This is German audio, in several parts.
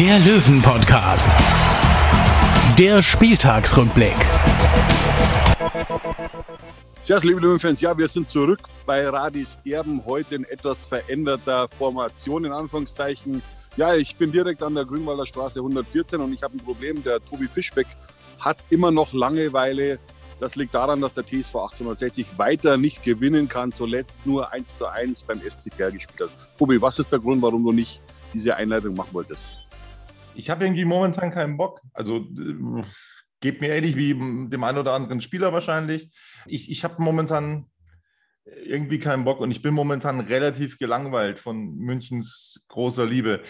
der Löwen-Podcast. Der Spieltagsrückblick. Servus, liebe Löwenfans. Ja, wir sind zurück bei Radis Erben. Heute in etwas veränderter Formation, in Anführungszeichen. Ja, ich bin direkt an der Grünwalder Straße 114 und ich habe ein Problem. Der Tobi Fischbeck hat immer noch Langeweile. Das liegt daran, dass der TSV 1860 weiter nicht gewinnen kann. Zuletzt nur 1 zu 1 beim SCPR gespielt hat. Tobi, was ist der Grund, warum du nicht diese Einleitung machen wolltest? Ich habe irgendwie momentan keinen Bock. Also äh, geht mir ähnlich wie dem einen oder anderen Spieler wahrscheinlich. Ich, ich habe momentan irgendwie keinen Bock und ich bin momentan relativ gelangweilt von Münchens großer Liebe.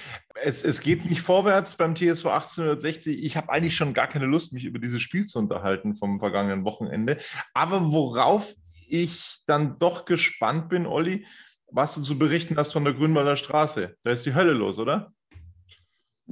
Es, es geht nicht vorwärts beim TSV 1860. Ich habe eigentlich schon gar keine Lust, mich über dieses Spiel zu unterhalten vom vergangenen Wochenende. Aber worauf ich dann doch gespannt bin, Olli, was du zu berichten hast von der Grünwalder Straße. Da ist die Hölle los, oder?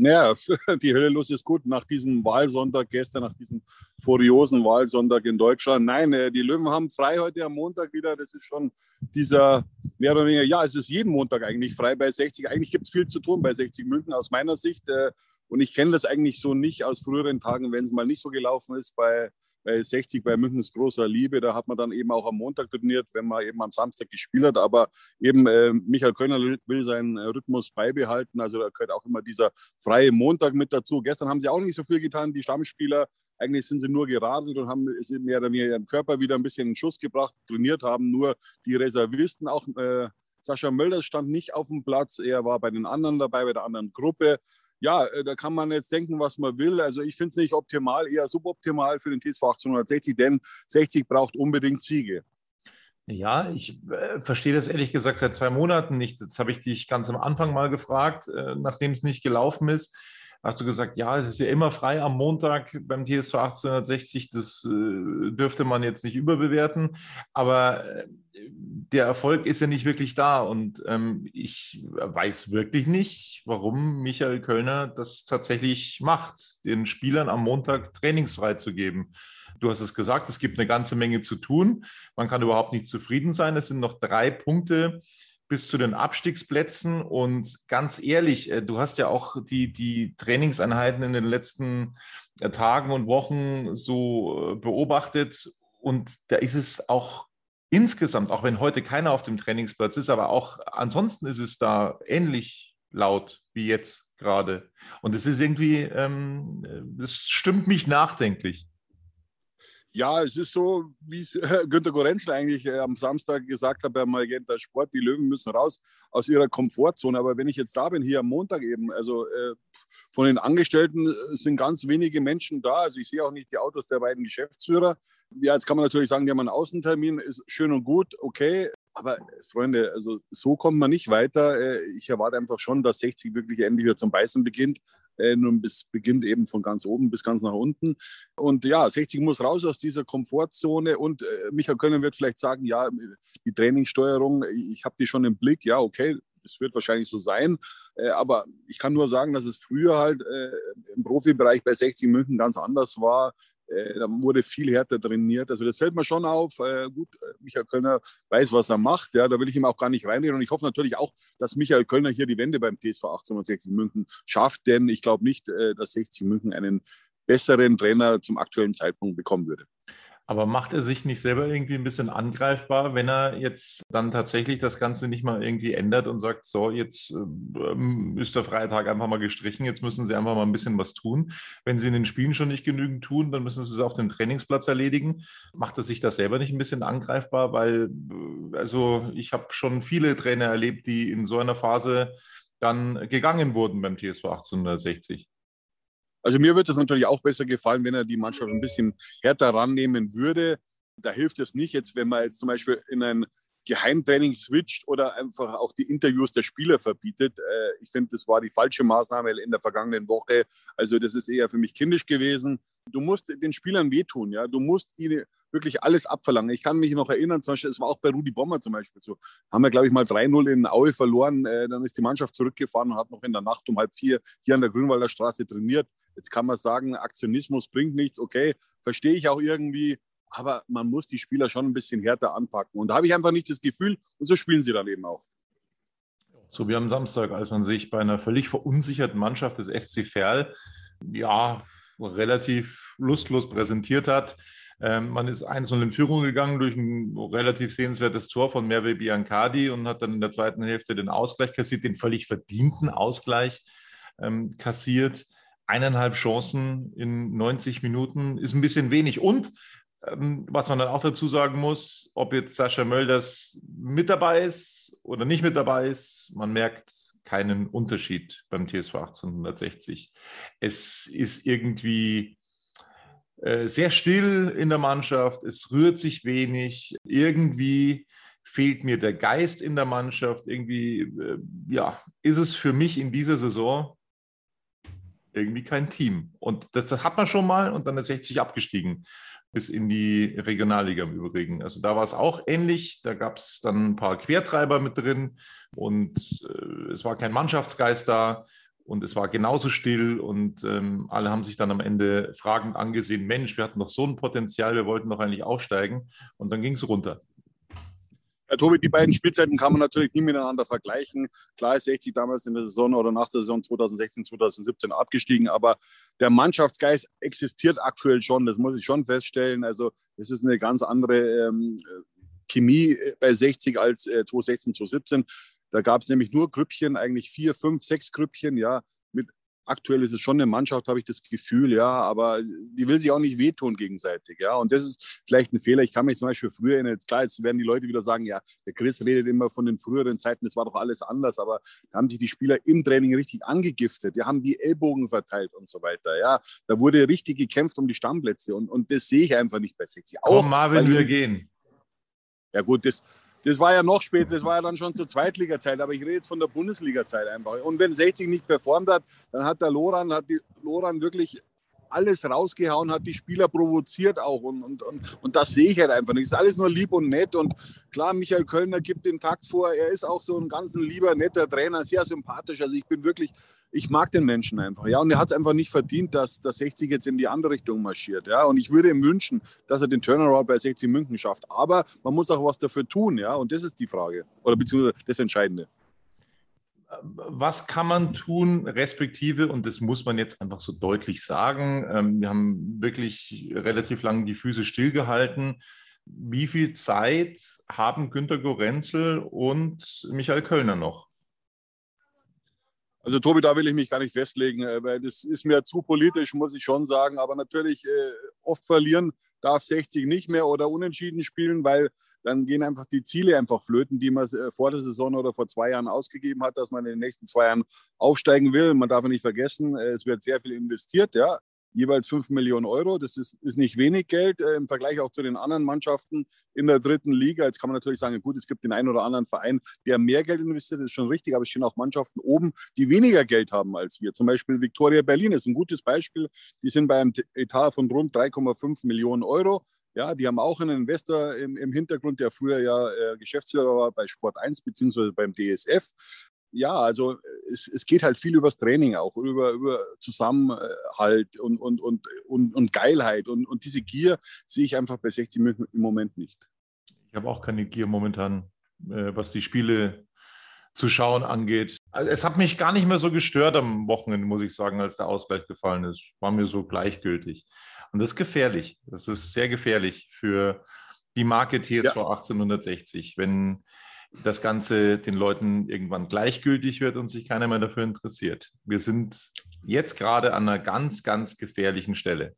Naja, die Hölle los ist gut nach diesem Wahlsonntag gestern, nach diesem furiosen Wahlsonntag in Deutschland. Nein, äh, die Löwen haben frei heute am Montag wieder. Das ist schon dieser mehr oder weniger, ja, es ist jeden Montag eigentlich frei bei 60. Eigentlich gibt es viel zu tun bei 60 München aus meiner Sicht. Äh, und ich kenne das eigentlich so nicht aus früheren Tagen, wenn es mal nicht so gelaufen ist bei, bei 60 bei Münchens großer Liebe. Da hat man dann eben auch am Montag trainiert, wenn man eben am Samstag gespielt hat. Aber eben äh, Michael Kölner will seinen Rhythmus beibehalten. Also da gehört auch immer dieser freie Montag mit dazu. Gestern haben sie auch nicht so viel getan, die Stammspieler. Eigentlich sind sie nur geradelt und haben mehr oder weniger ihren Körper wieder ein bisschen in Schuss gebracht, trainiert haben. Nur die Reservisten, auch äh, Sascha Mölders stand nicht auf dem Platz. Er war bei den anderen dabei, bei der anderen Gruppe ja, äh, da kann man jetzt denken, was man will. Also ich finde es nicht optimal, eher suboptimal für den TSV 1860, denn 60 braucht unbedingt Siege. Ja, ich äh, verstehe das ehrlich gesagt seit zwei Monaten nicht. Jetzt habe ich dich ganz am Anfang mal gefragt, äh, nachdem es nicht gelaufen ist hast du gesagt, ja, es ist ja immer frei am Montag beim TSV 1860. Das äh, dürfte man jetzt nicht überbewerten. Aber äh, der Erfolg ist ja nicht wirklich da. Und ähm, ich weiß wirklich nicht, warum Michael Kölner das tatsächlich macht, den Spielern am Montag trainingsfrei zu geben. Du hast es gesagt, es gibt eine ganze Menge zu tun. Man kann überhaupt nicht zufrieden sein. Es sind noch drei Punkte bis zu den Abstiegsplätzen. Und ganz ehrlich, äh, du hast ja auch die, die Trainingseinheiten in den letzten äh, Tagen und Wochen so äh, beobachtet. Und da ist es auch insgesamt, auch wenn heute keiner auf dem Trainingsplatz ist, aber auch ansonsten ist es da ähnlich laut wie jetzt gerade. Und es ist irgendwie, ähm, das stimmt mich nachdenklich. Ja, es ist so, wie es äh, Günter Gorenzler eigentlich äh, am Samstag gesagt hat beim Magenta Sport, die Löwen müssen raus aus ihrer Komfortzone. Aber wenn ich jetzt da bin, hier am Montag eben, also äh, von den Angestellten äh, sind ganz wenige Menschen da. Also ich sehe auch nicht die Autos der beiden Geschäftsführer. Ja, jetzt kann man natürlich sagen, die haben einen Außentermin, ist schön und gut, okay. Aber Freunde, also so kommt man nicht weiter. Ich erwarte einfach schon, dass 60 wirklich endlich wieder zum Beißen beginnt. Äh, nun bis beginnt eben von ganz oben bis ganz nach unten. Und ja, 60 muss raus aus dieser Komfortzone. Und äh, Michael Kölner wird vielleicht sagen, ja, die Trainingssteuerung, ich habe die schon im Blick. Ja, okay, es wird wahrscheinlich so sein. Äh, aber ich kann nur sagen, dass es früher halt äh, im Profibereich bei 60 München ganz anders war. Äh, da wurde viel härter trainiert. Also das fällt mir schon auf. Äh, gut, äh, Michael Kölner weiß, was er macht. Ja, da will ich ihm auch gar nicht reinreden. Und ich hoffe natürlich auch, dass Michael Kölner hier die Wende beim TSV 1860 München schafft. Denn ich glaube nicht, dass 60 München einen besseren Trainer zum aktuellen Zeitpunkt bekommen würde. Aber macht er sich nicht selber irgendwie ein bisschen angreifbar, wenn er jetzt dann tatsächlich das Ganze nicht mal irgendwie ändert und sagt, so, jetzt äh, ist der freie Tag einfach mal gestrichen, jetzt müssen sie einfach mal ein bisschen was tun. Wenn sie in den Spielen schon nicht genügend tun, dann müssen sie es auf dem Trainingsplatz erledigen. Macht er sich das selber nicht ein bisschen angreifbar? Weil, äh, also ich habe schon viele Trainer erlebt, die in so einer Phase dann gegangen wurden beim TSV 1860. Also mir würde es natürlich auch besser gefallen, wenn er die Mannschaft ein bisschen härter rannehmen würde. Da hilft es nicht jetzt, wenn man jetzt zum Beispiel in ein Geheimtraining switcht oder einfach auch die Interviews der Spieler verbietet. Äh, ich finde, das war die falsche Maßnahme in der vergangenen Woche. Also das ist eher für mich kindisch gewesen. Du musst den Spielern wehtun, ja. Du musst ihnen wirklich alles abverlangen. Ich kann mich noch erinnern, zum Beispiel, es war auch bei Rudi Bommer zum Beispiel so. Haben wir, glaube ich, mal 3-0 in Aue verloren. Äh, dann ist die Mannschaft zurückgefahren und hat noch in der Nacht um halb vier hier an der Grünwalder Straße trainiert. Jetzt kann man sagen, Aktionismus bringt nichts. Okay, verstehe ich auch irgendwie. Aber man muss die Spieler schon ein bisschen härter anpacken. Und da habe ich einfach nicht das Gefühl, und so spielen sie dann eben auch. So wie am Samstag, als man sich bei einer völlig verunsicherten Mannschaft des SC Verl ja relativ lustlos präsentiert hat. Ähm, man ist einzeln in Führung gegangen durch ein relativ sehenswertes Tor von Merve Biancardi und hat dann in der zweiten Hälfte den Ausgleich kassiert, den völlig verdienten Ausgleich ähm, kassiert. Eineinhalb Chancen in 90 Minuten ist ein bisschen wenig. Und ähm, was man dann auch dazu sagen muss, ob jetzt Sascha Mölders mit dabei ist oder nicht mit dabei ist, man merkt keinen Unterschied beim TSV 1860. Es ist irgendwie sehr still in der Mannschaft, es rührt sich wenig, irgendwie fehlt mir der Geist in der Mannschaft, irgendwie, äh, ja, ist es für mich in dieser Saison irgendwie kein Team. Und das, das hat man schon mal und dann ist 60 abgestiegen bis in die Regionalliga im Übrigen. Also da war es auch ähnlich. Da gab es dann ein paar Quertreiber mit drin und äh, es war kein Mannschaftsgeist da und es war genauso still und ähm, alle haben sich dann am Ende fragend angesehen, Mensch, wir hatten doch so ein Potenzial, wir wollten doch eigentlich aufsteigen und dann ging es runter. Ja, Tobi, die beiden Spielzeiten kann man natürlich nie miteinander vergleichen. Klar ist 60 damals in der Saison oder nach der Saison 2016, 2017 abgestiegen, aber der Mannschaftsgeist existiert aktuell schon, das muss ich schon feststellen. Also es ist eine ganz andere ähm, Chemie bei 60 als äh, 2016, 2017. Da gab es nämlich nur Grüppchen, eigentlich vier, fünf, sechs Grüppchen, ja, aktuell ist es schon eine Mannschaft, habe ich das Gefühl, ja, aber die will sich auch nicht wehtun gegenseitig, ja. Und das ist vielleicht ein Fehler. Ich kann mich zum Beispiel früher erinnern, jetzt klar, jetzt werden die Leute wieder sagen, ja, der Chris redet immer von den früheren Zeiten, das war doch alles anders, aber da haben sich die Spieler im Training richtig angegiftet, die haben die Ellbogen verteilt und so weiter, ja. Da wurde richtig gekämpft um die Stammplätze und, und das sehe ich einfach nicht bei 60. Auch Komm, Marvin, wir gehen. Ja gut, das, das war ja noch später, das war ja dann schon zur Zweitliga-Zeit, aber ich rede jetzt von der Bundesliga-Zeit einfach. Und wenn 60 nicht performt hat, dann hat der Loran, hat die Loran wirklich alles rausgehauen, hat die Spieler provoziert auch. Und, und, und, und das sehe ich halt einfach nicht. Es ist alles nur lieb und nett. Und klar, Michael Kölner gibt den Takt vor. Er ist auch so ein ganz lieber, netter Trainer, sehr sympathisch. Also ich bin wirklich, ich mag den Menschen einfach. Ja, und er hat es einfach nicht verdient, dass, dass 60 jetzt in die andere Richtung marschiert. Ja, und ich würde ihm wünschen, dass er den Turnaround bei 60 München schafft. Aber man muss auch was dafür tun. Ja, und das ist die Frage. Oder beziehungsweise das Entscheidende was kann man tun, respektive, und das muss man jetzt einfach so deutlich sagen, ähm, wir haben wirklich relativ lange die Füße stillgehalten. Wie viel Zeit haben Günter Gorenzel und Michael Kölner noch? Also Tobi, da will ich mich gar nicht festlegen, äh, weil das ist mir zu politisch, muss ich schon sagen. Aber natürlich äh, oft verlieren darf 60 nicht mehr oder unentschieden spielen, weil dann gehen einfach die Ziele einfach flöten, die man äh, vor der Saison oder vor zwei Jahren ausgegeben hat, dass man in den nächsten zwei Jahren aufsteigen will. Man darf nicht vergessen, es wird sehr viel investiert, ja. Jeweils 5 Millionen Euro. Das ist, ist nicht wenig Geld äh, im Vergleich auch zu den anderen Mannschaften in der dritten Liga. Jetzt kann man natürlich sagen, gut, es gibt den einen oder anderen Verein, der mehr Geld investiert, das ist schon richtig, aber es stehen auch Mannschaften oben, die weniger Geld haben als wir. Zum Beispiel Victoria Berlin ist ein gutes Beispiel. Die sind bei einem Etat von rund 3,5 Millionen Euro ja, die haben auch einen Investor im, im Hintergrund, der früher ja äh, Geschäftsführer war bei Sport 1 beziehungsweise beim DSF. Ja, also es, es geht halt viel übers Training auch, über, über Zusammenhalt und, und, und, und, und Geilheit. Und, und diese Gier sehe ich einfach bei 60 München im Moment nicht. Ich habe auch keine Gier momentan, äh, was die Spiele zu schauen angeht. Also es hat mich gar nicht mehr so gestört am Wochenende, muss ich sagen, als der Ausgleich gefallen ist. War mir so gleichgültig. Und das ist gefährlich. Das ist sehr gefährlich für die Marke TSV ja. 1860, wenn das Ganze den Leuten irgendwann gleichgültig wird und sich keiner mehr dafür interessiert. Wir sind jetzt gerade an einer ganz, ganz gefährlichen Stelle.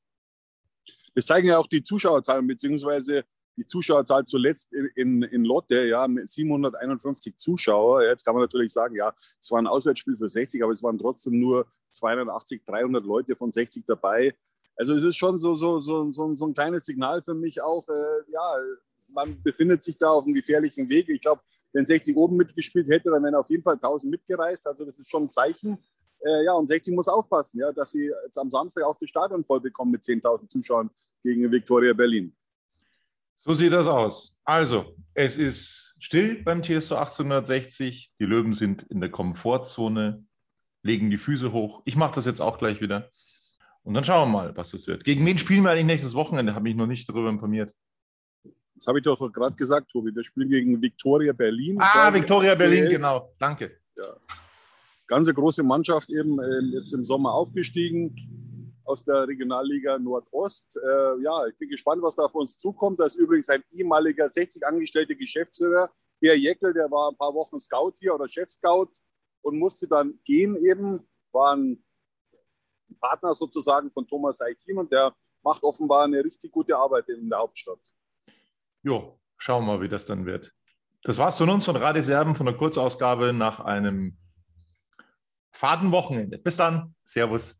Das zeigen ja auch die Zuschauerzahlen, beziehungsweise die Zuschauerzahl zuletzt in, in, in Lotte, ja, mit 751 Zuschauer. Jetzt kann man natürlich sagen, ja, es war ein Auswärtsspiel für 60, aber es waren trotzdem nur 280, 300 Leute von 60 dabei. Also es ist schon so, so, so, so, so ein kleines Signal für mich auch, äh, ja, man befindet sich da auf einem gefährlichen Weg. Ich glaube, wenn 60 oben mitgespielt hätte, dann wären auf jeden Fall 1000 mitgereist. Also das ist schon ein Zeichen. Äh, ja, und 60 muss aufpassen, ja, dass sie jetzt am Samstag auch das Stadion voll bekommen mit 10.000 Zuschauern gegen Viktoria Berlin. So sieht das aus. Also, es ist still beim TSO 1860. Die Löwen sind in der Komfortzone, legen die Füße hoch. Ich mache das jetzt auch gleich wieder. Und dann schauen wir mal, was das wird. Gegen wen spielen wir eigentlich nächstes Wochenende? Habe ich noch nicht darüber informiert. Das habe ich doch gerade gesagt, Tobi. Wir spielen gegen Viktoria Berlin. Ah, Viktoria Berlin, genau. Danke. Ja. Ganze große Mannschaft eben äh, jetzt im Sommer aufgestiegen aus der Regionalliga Nordost. Äh, ja, ich bin gespannt, was da auf uns zukommt. Da ist übrigens ein ehemaliger 60 angestellter Geschäftsführer, Herr Jeckel, der war ein paar Wochen Scout hier oder Chef-Scout und musste dann gehen eben, war ein Partner sozusagen von Thomas Eichin und der macht offenbar eine richtig gute Arbeit in der Hauptstadt. Jo, schauen wir mal, wie das dann wird. Das war's von uns von Radio Serben von der Kurzausgabe nach einem faden Wochenende. Bis dann. Servus.